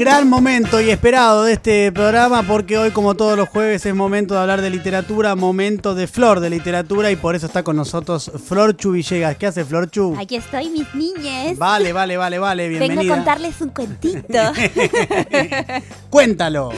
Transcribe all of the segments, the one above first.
gran momento y esperado de este programa porque hoy como todos los jueves es momento de hablar de literatura, momento de Flor de literatura y por eso está con nosotros Flor Chu Villegas. ¿Qué hace Flor Chu? Aquí estoy, mis niñes. Vale, vale, vale, vale, bienvenida. Vengo a contarles un cuentito. Cuéntalo.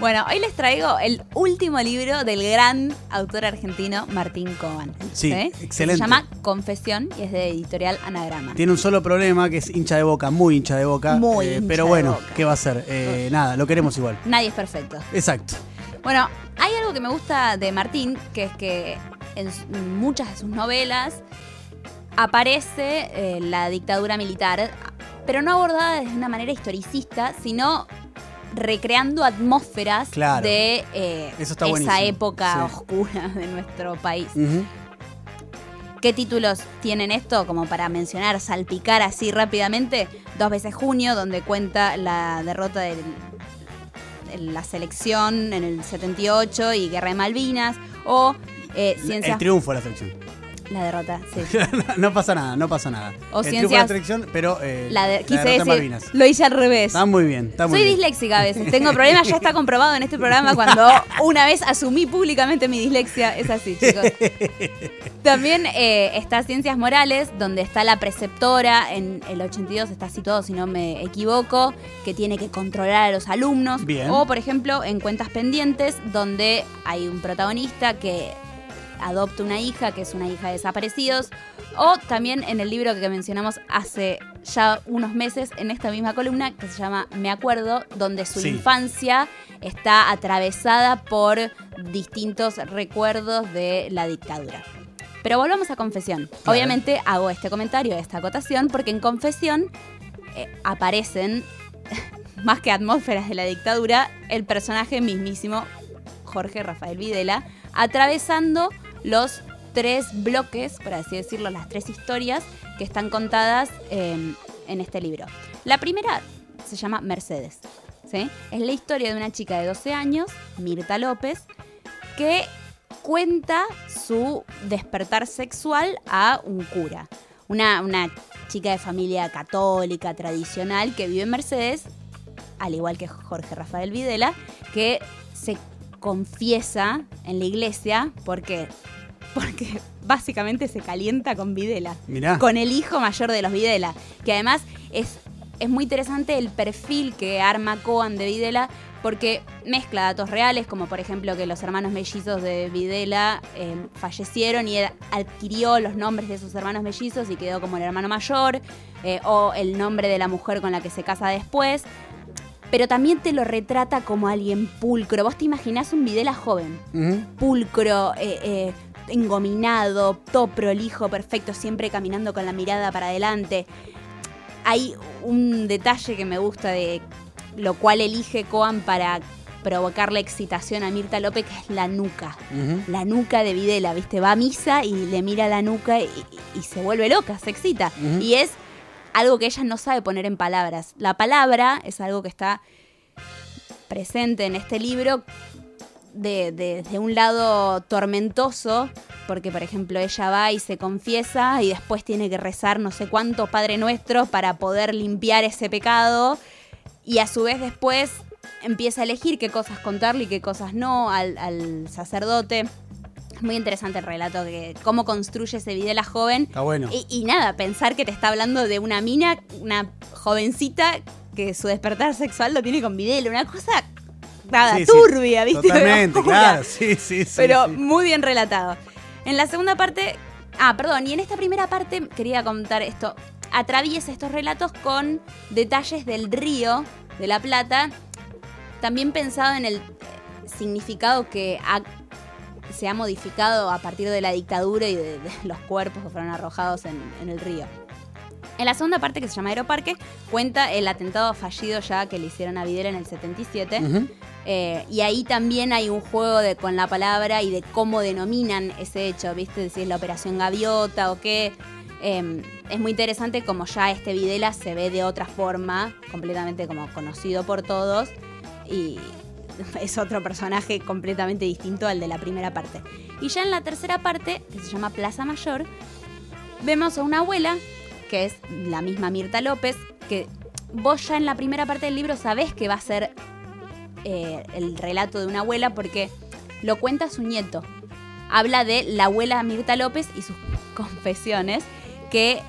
Bueno, hoy les traigo el último libro del gran autor argentino Martín Coban. Sí, excelente. Se llama Confesión y es de editorial Anagrama. Tiene un solo problema que es hincha de boca, muy hincha de boca. Muy eh, hincha Pero de bueno, Boca. ¿qué va a ser? Eh, nada, lo queremos igual. Nadie es perfecto. Exacto. Bueno, hay algo que me gusta de Martín, que es que en muchas de sus novelas aparece eh, la dictadura militar, pero no abordada de una manera historicista, sino recreando atmósferas Claro. de eh, esa buenísimo. época Sí. oscura de nuestro país. ¿Qué títulos tienen esto? Como para mencionar, salpicar así rápidamente. Dos veces junio, donde cuenta la derrota de la selección en el 78 y Guerra de Malvinas. O eh, El triunfo de la selección. La derrota, sí. no pasa nada, no pasa nada. O el triunfo de la ciencias- selección, pero eh, La de- quise decir, Malvinas. lo hice al revés. Está muy bien, está muy Soy bien. disléxica a veces, tengo problemas, ya está comprobado en este programa cuando una vez asumí públicamente mi dislexia, es así chicos. También eh, está Ciencias Morales, donde está la preceptora, en el 82 está situado si no me equivoco, que tiene que controlar a los alumnos. Bien. O por ejemplo en Cuentas Pendientes, donde hay un protagonista que adopta una hija, que es una hija de desaparecidos. O también en el libro que mencionamos hace ya unos meses, en esta misma columna, que se llama Me Acuerdo, donde su Sí. infancia está atravesada por distintos recuerdos de la dictadura. Pero volvamos a Confesión. Obviamente hago este comentario, esta acotación, porque en Confesión eh, aparecen, más que atmósferas de la dictadura, el personaje mismísimo Jorge Rafael Videla, atravesando los tres bloques, por así decirlo, las tres historias que están contadas eh, en este libro. La primera se llama Mercedes. Es la historia de una chica de 12 años, Mirta López, que cuenta su despertar sexual a un cura. Una, una chica de familia católica, tradicional, que vive en Mercedes, al igual que Jorge Rafael Videla, que se confiesa en la iglesia porque, porque básicamente se calienta con Videla Mirá. con el hijo mayor de los Videla, que además es, es muy interesante el perfil que arma Coan de Videla, porque mezcla datos reales, como por ejemplo que los hermanos mellizos de Videla eh, fallecieron y él adquirió los nombres de sus hermanos mellizos y quedó como el hermano mayor, eh, o el nombre de la mujer con la que se casa después. Pero también te lo retrata como alguien pulcro. Vos te imaginás un Videla joven pulcro, eh, eh, engominado, todo prolijo, perfecto, siempre caminando con la mirada para adelante. Hay un detalle que me gusta de lo cual elige Coan para provocarle excitación a Mirta López, que es la nuca. La nuca de Videla, ¿viste? Va a misa y le mira la nuca y, se vuelve loca, se excita. Y es algo que ella no sabe poner en palabras. La palabra es algo que está presente en este libro de, de- de un lado tormentoso, porque por ejemplo ella va y se confiesa y después tiene que rezar no sé cuántos Padre Nuestro para poder limpiar ese pecado y a su vez después empieza a elegir qué cosas contarle y qué cosas no al, al sacerdote. Es muy interesante el relato, que cómo construye ese Videla joven. Está bueno. Y, y nada, pensar que te está hablando de una mina, una jovencita que su despertar sexual lo tiene con Videla, una cosa nada, Sí, sí. turbia, ¿viste? Totalmente, claro. Sí, sí, sí. Pero sí. muy bien relatado. En la segunda parte, ah, perdón, y en esta primera parte quería contar esto. Atraviesa estos relatos con detalles del río de la Plata, también pensado en el significado que ha- se ha modificado a partir de la dictadura y de, de los cuerpos que fueron arrojados en, en el río. En la segunda parte, que se llama Aeroparque, cuenta el atentado fallido ya que le hicieron a Videla en el 77. Ujú. Eh, y ahí también hay un juego de, con la palabra y de cómo denominan ese hecho, ¿viste? Si es la operación gaviota o qué. Eh, es muy interesante como ya este Videla se ve de otra forma, completamente como conocido por todos. Y es otro personaje completamente distinto al de la primera parte. Y ya en la tercera parte, que se llama Plaza Mayor, vemos a una abuela, que es la misma Mirta López, que vos ya en la primera parte del libro sabés que va a ser eh, el relato de una abuela porque lo cuenta su nieto. Habla de la abuela Mirta López y sus confesiones que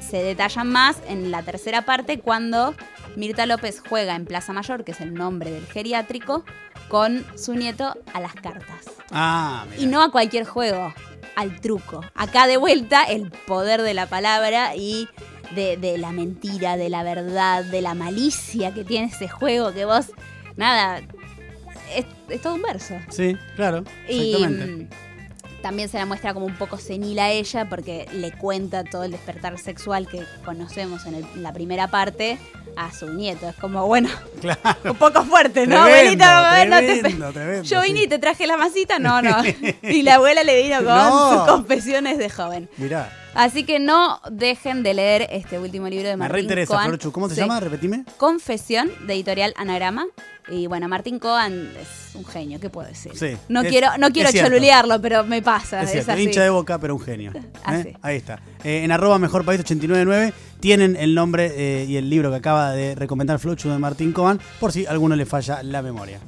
se detallan más en la tercera parte cuando Mirta López juega en Plaza Mayor, que es el nombre del geriátrico, con su nieto a las cartas. Ah, mirá. Y no a cualquier juego, al truco. Acá de vuelta el poder de la palabra y de, de la mentira, de la verdad, de la malicia que tiene ese juego que vos, nada, es, es todo un verso. Sí, claro. Y Exactamente. También se la muestra como un poco senil a ella porque le cuenta todo el despertar sexual que conocemos en, el- en la primera parte a su nieto. Es como, bueno, Claro. un poco fuerte, ¿no, Tremendo, abuelita? Bueno, te- tremendo, tremendo, Yo vine sí. y te traje la masita, no, no. Y la abuela le vino con No. sus confesiones de joven. Mirá. Así que no dejen de leer este último libro de Me Martín reinteresa, Coan. Florchu. ¿Cómo se Sí. llama? Repetime. Confesión de editorial Anagrama. Y bueno, Martín Coan es un genio, ¿qué puedo decir? Sí, no es- quiero, no quiero cholulearlo, pero me pasa. Es Es, así. hincha de boca, pero un genio. ¿eh? Ahí está. Eh, en arroba mejor país 899 tienen el nombre eh, y el libro que acaba de recomendar Flochu de Martín Coban, por si a alguno le falla la memoria.